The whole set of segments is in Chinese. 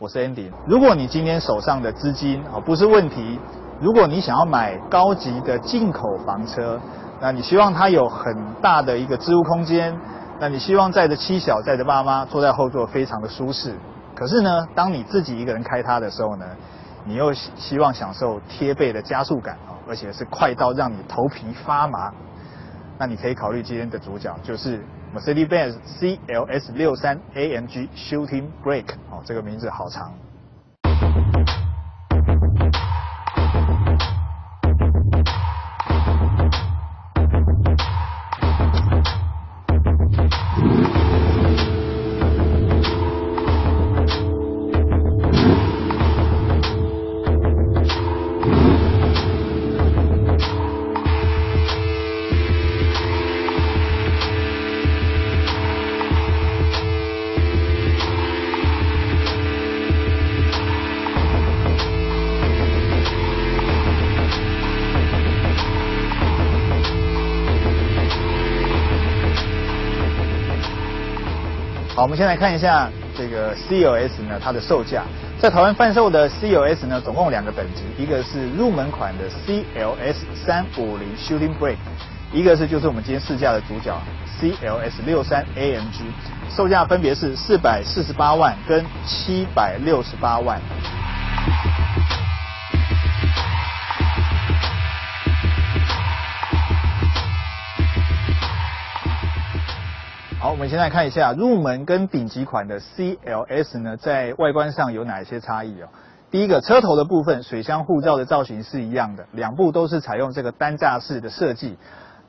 我是 Andy。如果你今天手上的资金啊不是问题，如果你想要买高级的进口房车，那你希望它有很大的一个置物空间，那你希望载着妻小载着爸妈坐在后座非常的舒适。可是呢，当你自己一个人开它的时候呢，你又希望享受贴背的加速感啊，而且是快到让你头皮发麻。那你可以考虑今天的主角就是 Mercedes-Benz CLS 六三 AMG Shooting Brake 哦，这个名字好长。好，我们先来看一下这个 CLS 呢，它的售价。在台湾贩售的 CLS 呢，总共两个等级，一个是入门款的 CLS 三五零 Shooting Break，一个是就是我们今天试驾的主角 CLS 六三 AMG，售价分别是四百四十八万跟七百六十八万。好，我们先来看一下入门跟顶级款的 CLS 呢，在外观上有哪些差异哦？第一个，车头的部分，水箱护罩的造型是一样的，两部都是采用这个单架式的设计。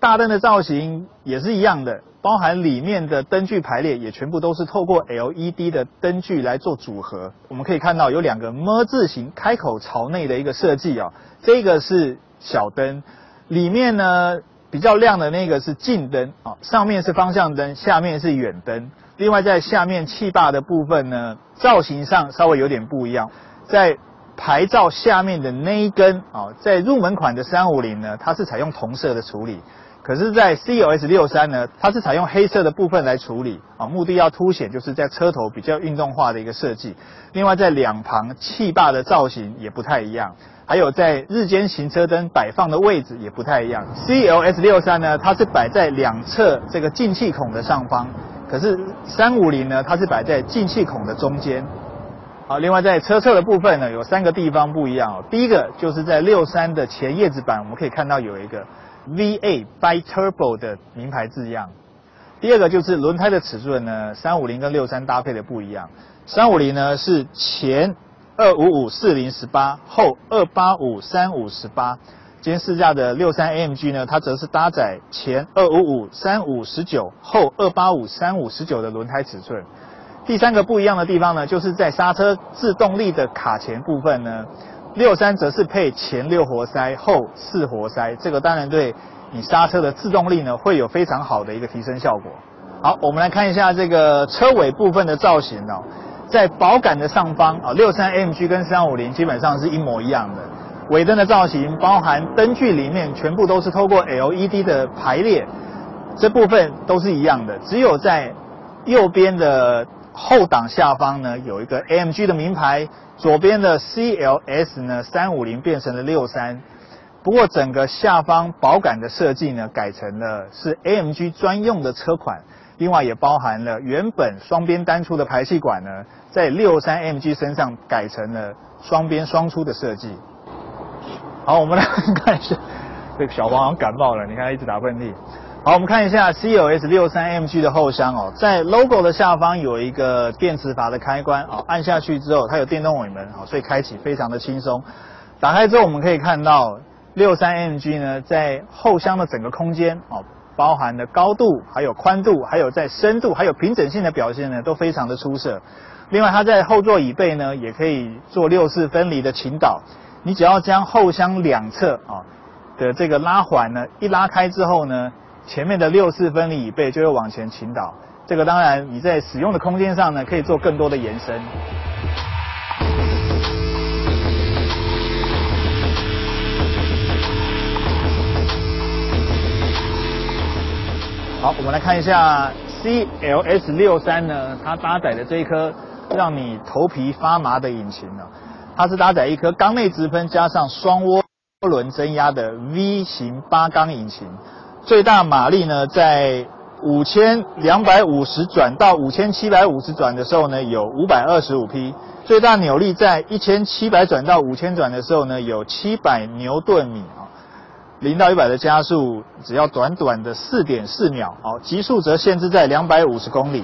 大灯的造型也是一样的，包含里面的灯具排列也全部都是透过 LED 的灯具来做组合。我们可以看到有两个 “M” 字形开口朝内的一个设计哦，这个是小灯，里面呢。比较亮的那个是近灯啊，上面是方向灯，下面是远灯。另外在下面气坝的部分呢，造型上稍微有点不一样。在牌照下面的那一根啊，在入门款的三五零呢，它是采用同色的处理。可是，在 CLS 六三呢，它是采用黑色的部分来处理啊，目的要凸显就是在车头比较运动化的一个设计。另外在两旁气坝的造型也不太一样。还有在日间行车灯摆放的位置也不太一样。CLS 六三呢，它是摆在两侧这个进气孔的上方，可是三五零呢，它是摆在进气孔的中间。好，另外在车侧的部分呢，有三个地方不一样哦。第一个就是在六三的前叶子板，我们可以看到有一个 V8 Bi Turbo 的名牌字样。第二个就是轮胎的尺寸呢，三五零跟六三搭配的不一样。三五零呢是前。二五五四零十八后二八五三五十八，今天试驾的六三 AMG 呢，它则是搭载前二五五三五十九后二八五三五十九的轮胎尺寸。第三个不一样的地方呢，就是在刹车制动力的卡钳部分呢，六三则是配前六活塞后四活塞，这个当然对你刹车的制动力呢会有非常好的一个提升效果。好，我们来看一下这个车尾部分的造型哦。在保杆的上方啊，六三 MG 跟三五零基本上是一模一样的。尾灯的造型，包含灯具里面全部都是透过 LED 的排列，这部分都是一样的。只有在右边的后挡下方呢，有一个 AMG 的名牌，左边的 CLS 呢三五零变成了六三。不过整个下方保杆的设计呢，改成了是 AMG 专用的车款。另外也包含了原本双边单出的排气管呢，在六三 MG 身上改成了双边双出的设计。好，我们来看一下，这个小黄好像感冒了，你看他一直打喷嚏。好，我们看一下 CLS 六三 MG 的后箱哦，在 logo 的下方有一个电磁阀的开关哦，按下去之后它有电动尾门哦，所以开启非常的轻松。打开之后我们可以看到六三 MG 呢，在后箱的整个空间哦。包含的高度、还有宽度、还有在深度、还有平整性的表现呢，都非常的出色。另外，它在后座椅背呢，也可以做六四分离的倾倒。你只要将后箱两侧啊的这个拉环呢一拉开之后呢，前面的六四分离椅背就会往前倾倒。这个当然你在使用的空间上呢，可以做更多的延伸。好，我们来看一下 CLS 六三呢，它搭载的这一颗让你头皮发麻的引擎呢，它是搭载一颗缸内直喷加上双涡轮增压的 V 型八缸引擎，最大马力呢在五千两百五十转到五千七百五十转的时候呢有五百二十五匹，最大扭力在一千七百转到五千转的时候呢有七百牛顿米。啊。零到一百的加速只要短短的四点四秒，哦，极速则限制在两百五十公里，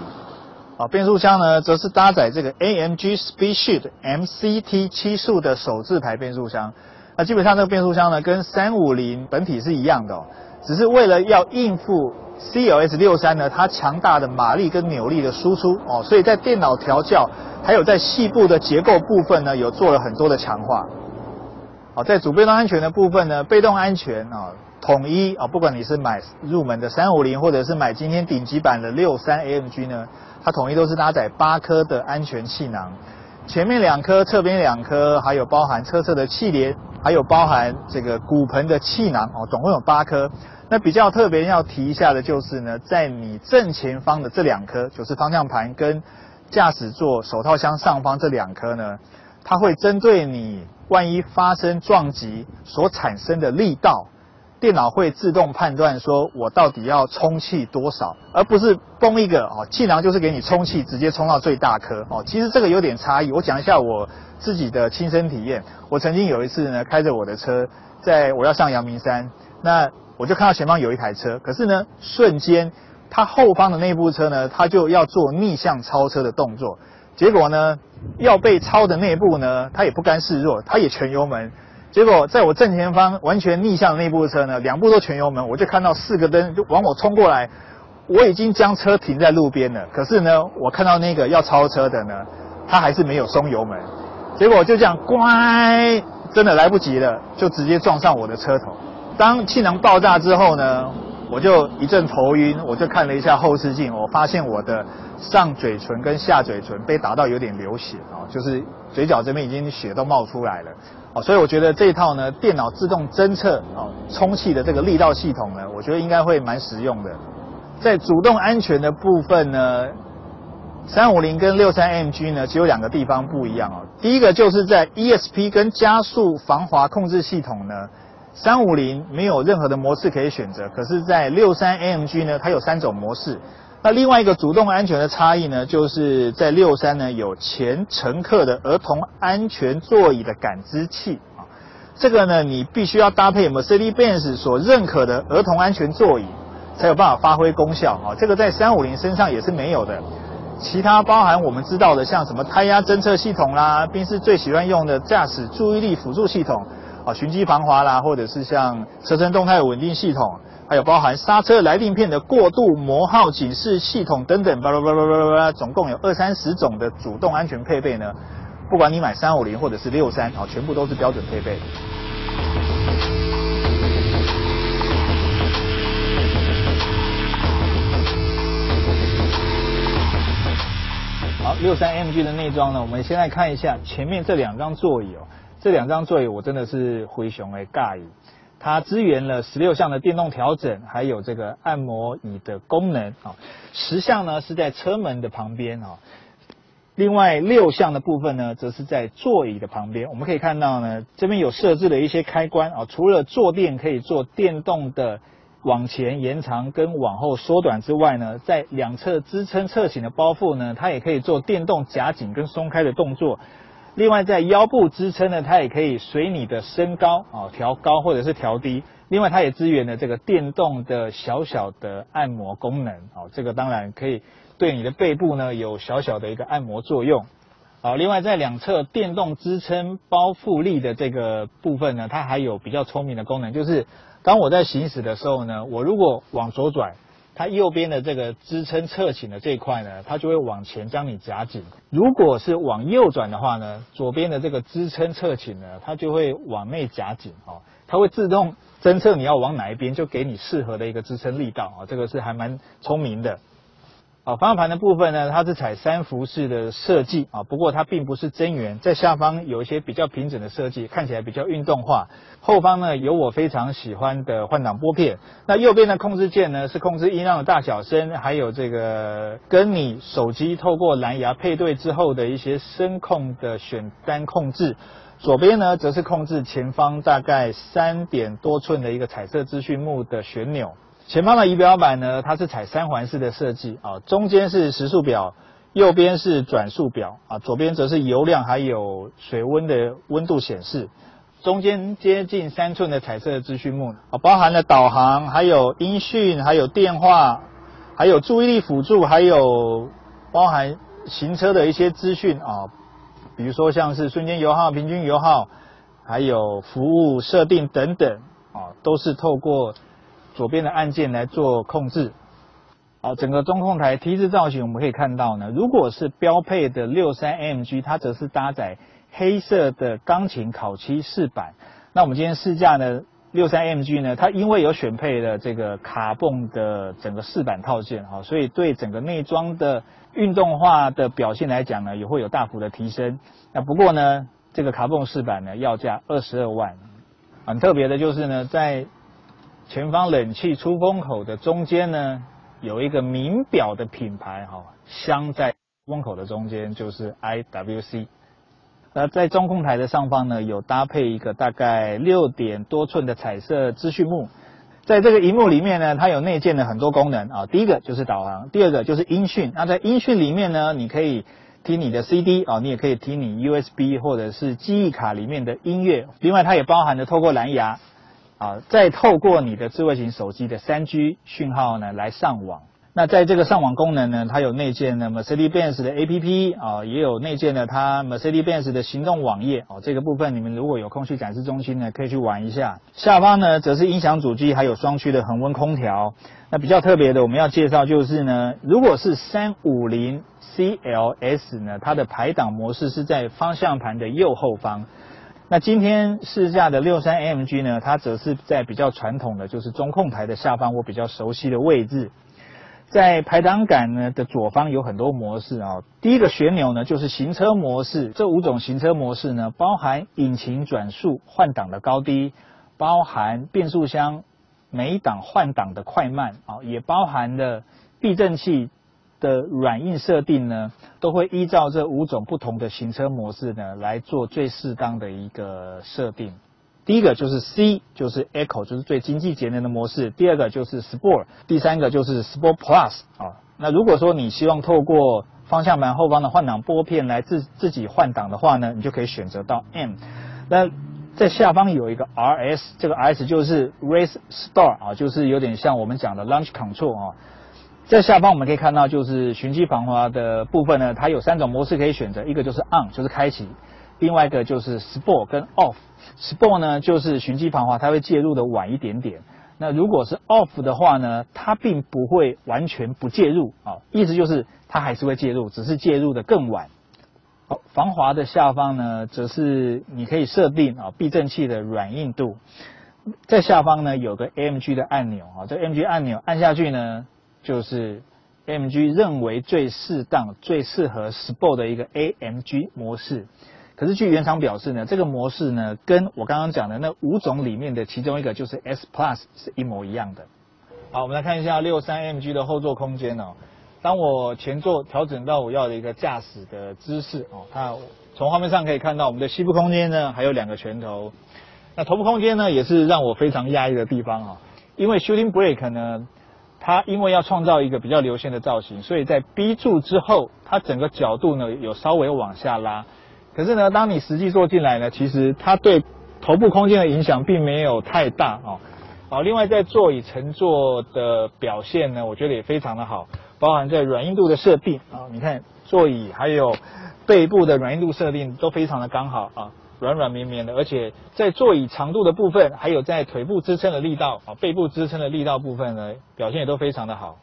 啊，变速箱呢则是搭载这个 AMG Speedshift MCT 七速的手自排变速箱，那基本上这个变速箱呢跟三五零本体是一样的，哦，只是为了要应付 CLS 六三呢它强大的马力跟扭力的输出，哦，所以在电脑调教还有在细部的结构部分呢有做了很多的强化。好，在主被动安全的部分呢，被动安全啊，统一啊，不管你是买入门的三五零，或者是买今天顶级版的六三 AMG 呢，它统一都是搭载八颗的安全气囊，前面两颗，侧边两颗，还有包含车侧的气帘，还有包含这个骨盆的气囊哦，总共有八颗。那比较特别要提一下的就是呢，在你正前方的这两颗，就是方向盘跟驾驶座手套箱上方这两颗呢，它会针对你。万一发生撞击所产生的力道，电脑会自动判断说，我到底要充气多少，而不是崩一个哦，气囊就是给你充气，直接充到最大颗哦。其实这个有点差异，我讲一下我自己的亲身体验。我曾经有一次呢，开着我的车，在我要上阳明山，那我就看到前方有一台车，可是呢，瞬间它后方的那部车呢，它就要做逆向超车的动作。结果呢，要被超的那部呢，他也不甘示弱，他也全油门。结果在我正前方完全逆向的那部车呢，两部都全油门，我就看到四个灯就往我冲过来。我已经将车停在路边了，可是呢，我看到那个要超车的呢，他还是没有松油门。结果就这样，乖，真的来不及了，就直接撞上我的车头。当气囊爆炸之后呢？我就一阵头晕，我就看了一下后视镜，我发现我的上嘴唇跟下嘴唇被打到有点流血啊，就是嘴角这边已经血都冒出来了哦，所以我觉得这套呢电脑自动侦测啊充气的这个力道系统呢，我觉得应该会蛮实用的。在主动安全的部分呢，三五零跟六三 MG 呢只有两个地方不一样哦，第一个就是在 ESP 跟加速防滑控制系统呢。三五零没有任何的模式可以选择，可是，在六三 MG 呢，它有三种模式。那另外一个主动安全的差异呢，就是在六三呢有前乘客的儿童安全座椅的感知器啊，这个呢你必须要搭配 Mercedes-Benz 所认可的儿童安全座椅，才有办法发挥功效啊。这个在三五零身上也是没有的。其他包含我们知道的，像什么胎压侦测系统啦，宾士最喜欢用的驾驶注意力辅助系统。啊，循迹防滑啦，或者是像车身动态稳定系统，还有包含刹车来电片的过度磨耗警示系统等等，巴拉巴拉巴拉巴拉，总共有二三十种的主动安全配备呢。不管你买三五零或者是六三，啊，全部都是标准配备。好，六三 MG 的内装呢，我们现在看一下前面这两张座椅哦。这两张座椅我真的是灰熊哎，尬椅，它支援了十六项的电动调整，还有这个按摩椅的功能啊。十项呢是在车门的旁边啊，另外六项的部分呢，则是在座椅的旁边。我们可以看到呢，这边有设置了一些开关啊，除了坐垫可以做电动的往前延长跟往后缩短之外呢，在两侧支撑侧倾的包覆呢，它也可以做电动夹紧跟松开的动作。另外，在腰部支撑呢，它也可以随你的身高啊调高或者是调低。另外，它也支援了这个电动的小小的按摩功能啊，这个当然可以对你的背部呢有小小的一个按摩作用。好，另外在两侧电动支撑包覆力的这个部分呢，它还有比较聪明的功能，就是当我在行驶的时候呢，我如果往左转。它右边的这个支撑侧倾的这一块呢，它就会往前将你夹紧；如果是往右转的话呢，左边的这个支撑侧倾呢，它就会往内夹紧哦。它会自动侦测你要往哪一边，就给你适合的一个支撑力道啊。这个是还蛮聪明的。啊，方向盘的部分呢，它是采三幅式的设计啊，不过它并不是真圆，在下方有一些比较平整的设计，看起来比较运动化。后方呢有我非常喜欢的换挡拨片，那右边的控制键呢是控制音量的大小声，还有这个跟你手机透过蓝牙配对之后的一些声控的选单控制。左边呢则是控制前方大概三点多寸的一个彩色资讯幕的旋钮。前方的仪表板呢，它是采三环式的设计啊，中间是时速表，右边是转速表啊，左边则是油量还有水温的温度显示。中间接近三寸的彩色资讯幕啊，包含了导航、还有音讯、还有电话、还有注意力辅助，还有包含行车的一些资讯啊，比如说像是瞬间油耗、平均油耗，还有服务设定等等啊，都是透过。左边的按键来做控制，好，整个中控台 T 字造型我们可以看到呢，如果是标配的六三 MG，它则是搭载黑色的钢琴烤漆饰板。那我们今天试驾呢，六三 MG 呢，它因为有选配了这个卡泵的整个饰板套件，哈，所以对整个内装的运动化的表现来讲呢，也会有大幅的提升。那不过呢，这个卡泵饰板呢，要价二十二万。很特别的就是呢，在前方冷气出风口的中间呢，有一个名表的品牌哈，镶在风口的中间就是 IWC。那在中控台的上方呢，有搭配一个大概六点多寸的彩色资讯幕。在这个荧幕里面呢，它有内建的很多功能啊。第一个就是导航，第二个就是音讯。那在音讯里面呢，你可以听你的 CD 啊，你也可以听你 USB 或者是记忆卡里面的音乐。另外，它也包含了透过蓝牙。啊，再透过你的智慧型手机的三 G 讯号呢来上网。那在这个上网功能呢，它有内建的 Mercedes-Benz 的 APP 啊，也有内建的它 Mercedes-Benz 的行动网页哦。这个部分你们如果有空去展示中心呢，可以去玩一下。下方呢，则是音响主机，还有双区的恒温空调。那比较特别的，我们要介绍就是呢，如果是三五零 CLS 呢，它的排档模式是在方向盘的右后方。那今天试驾的六三 AMG 呢，它则是在比较传统的，就是中控台的下方，我比较熟悉的位置。在排挡杆呢的左方有很多模式啊。第一个旋钮呢就是行车模式，这五种行车模式呢包含引擎转速、换挡的高低，包含变速箱每档换挡的快慢啊，也包含了避震器。的软硬设定呢，都会依照这五种不同的行车模式呢来做最适当的一个设定。第一个就是 C，就是 Eco，就是最经济节能的模式。第二个就是 Sport，第三个就是 Sport Plus 啊。那如果说你希望透过方向盘后方的换挡拨片来自自己换挡的话呢，你就可以选择到 M。那在下方有一个 RS，这个 RS 就是 Race Star 啊，就是有点像我们讲的 Launch Control 啊。在下方我们可以看到，就是循迹防滑的部分呢，它有三种模式可以选择，一个就是 On，就是开启；另外一个就是 Sport 跟 Off。Sport 呢就是循迹防滑，它会介入的晚一点点。那如果是 Off 的话呢，它并不会完全不介入啊，意思就是它还是会介入，只是介入的更晚。好，防滑的下方呢，则是你可以设定啊避震器的软硬度。在下方呢有个 AMG 的按钮啊，这 AMG 按钮按下去呢。就是 AMG 认为最适当、最适合 Sport 的一个 AMG 模式。可是据原厂表示呢，这个模式呢，跟我刚刚讲的那五种里面的其中一个就是 S Plus 是一模一样的。好，我们来看一下六三 AMG 的后座空间哦。当我前座调整到我要的一个驾驶的姿势哦，它从画面上可以看到我们的膝部空间呢还有两个拳头。那头部空间呢也是让我非常压抑的地方啊，因为 Shooting Brake 呢。它因为要创造一个比较流线的造型，所以在 B 柱之后，它整个角度呢有稍微往下拉。可是呢，当你实际坐进来呢，其实它对头部空间的影响并没有太大哦。好，另外在座椅乘坐的表现呢，我觉得也非常的好，包含在软硬度的设定啊，你看座椅还有背部的软硬度设定都非常的刚好啊。软软绵绵的，而且在座椅长度的部分，还有在腿部支撑的力道啊，背部支撑的力道部分呢，表现也都非常的好。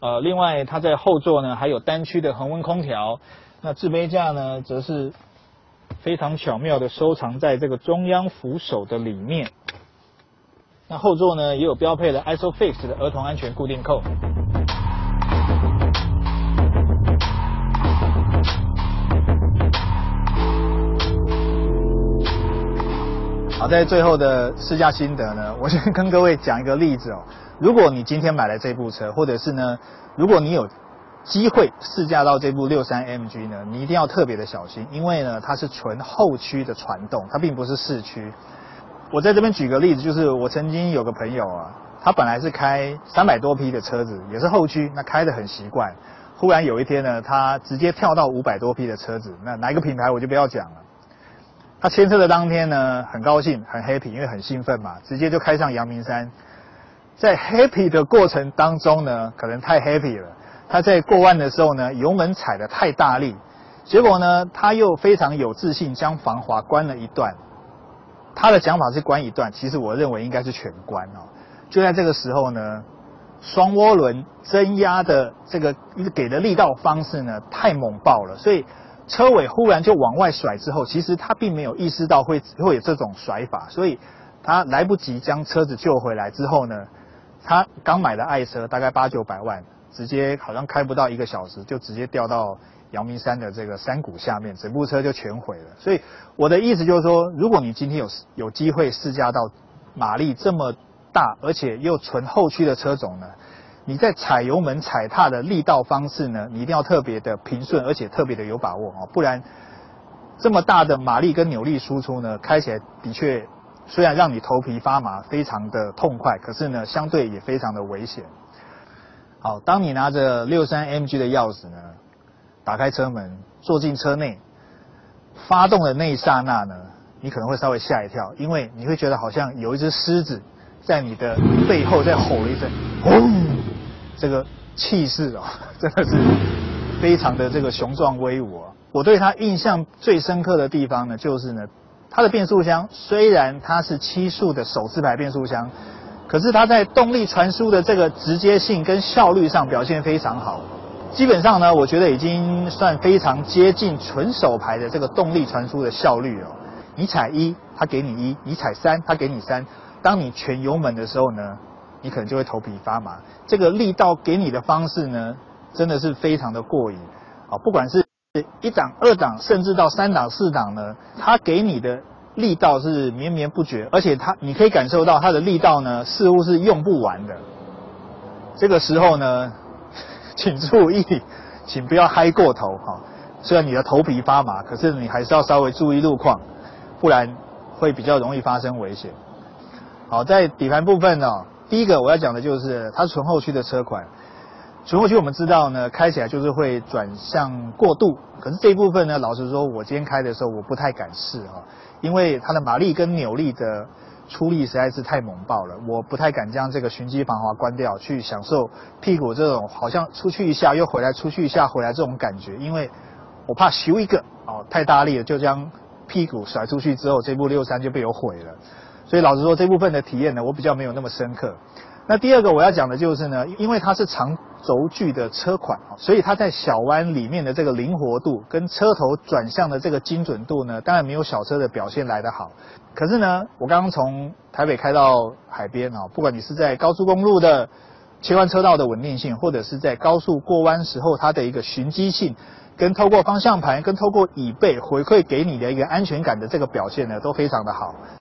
呃，另外它在后座呢，还有单区的恒温空调，那置杯架呢，则是非常巧妙的收藏在这个中央扶手的里面。那后座呢，也有标配的 ISOFIX 的儿童安全固定扣。好，在最后的试驾心得呢，我先跟各位讲一个例子哦。如果你今天买了这部车，或者是呢，如果你有机会试驾到这部六三 MG 呢，你一定要特别的小心，因为呢，它是纯后驱的传动，它并不是四驱。我在这边举个例子，就是我曾经有个朋友啊，他本来是开三百多匹的车子，也是后驱，那开的很习惯。忽然有一天呢，他直接跳到五百多匹的车子，那哪一个品牌我就不要讲了。他签车的当天呢，很高兴，很 happy，因为很兴奋嘛，直接就开上阳明山。在 happy 的过程当中呢，可能太 happy 了，他在过弯的时候呢，油门踩的太大力，结果呢，他又非常有自信，将防滑关了一段。他的讲法是关一段，其实我认为应该是全关哦。就在这个时候呢，双涡轮增压的这个给的力道方式呢，太猛爆了，所以车尾忽然就往外甩之后，其实他并没有意识到会会有这种甩法，所以他来不及将车子救回来之后呢，他刚买的爱车大概八九百万，直接好像开不到一个小时就直接掉到。阳明山的这个山谷下面，整部车就全毁了。所以我的意思就是说，如果你今天有有机会试驾到马力这么大，而且又纯后驱的车种呢，你在踩油门踩踏的力道方式呢，你一定要特别的平顺，而且特别的有把握哦，不然这么大的马力跟扭力输出呢，开起来的确虽然让你头皮发麻，非常的痛快，可是呢，相对也非常的危险。好，当你拿着六三 MG 的钥匙呢？打开车门，坐进车内，发动的那一刹那呢，你可能会稍微吓一跳，因为你会觉得好像有一只狮子在你的背后在吼了一声，轰！这个气势哦，真的是非常的这个雄壮威武啊！我对它印象最深刻的地方呢，就是呢，它的变速箱虽然它是七速的手自排变速箱，可是它在动力传输的这个直接性跟效率上表现非常好。基本上呢，我觉得已经算非常接近纯手排的这个动力传输的效率了。你踩一，它给你一；你踩三，它给你三。当你全油门的时候呢，你可能就会头皮发麻。这个力道给你的方式呢，真的是非常的过瘾啊！不管是一档、二档，甚至到三档、四档呢，它给你的力道是绵绵不绝，而且它你可以感受到它的力道呢，似乎是用不完的。这个时候呢。请注意，请不要嗨过头哈。虽然你的头皮发麻，可是你还是要稍微注意路况，不然会比较容易发生危险。好，在底盘部分呢，第一个我要讲的就是它是纯后驱的车款。纯后驱我们知道呢，开起来就是会转向过度，可是这一部分呢，老实说，我今天开的时候我不太敢试啊，因为它的马力跟扭力的。出力实在是太猛爆了，我不太敢将这个循迹防滑关掉，去享受屁股这种好像出去一下又回来，出去一下回来这种感觉，因为我怕咻一个哦太大力了，就将屁股甩出去之后，这部六三就被我毁了。所以老实说，这部分的体验呢，我比较没有那么深刻。那第二个我要讲的就是呢，因为它是长轴距的车款，所以它在小弯里面的这个灵活度跟车头转向的这个精准度呢，当然没有小车的表现来得好。可是呢，我刚刚从台北开到海边啊，不管你是在高速公路的切换车道的稳定性，或者是在高速过弯时候它的一个循迹性，跟透过方向盘跟透过椅背回馈给你的一个安全感的这个表现呢，都非常的好。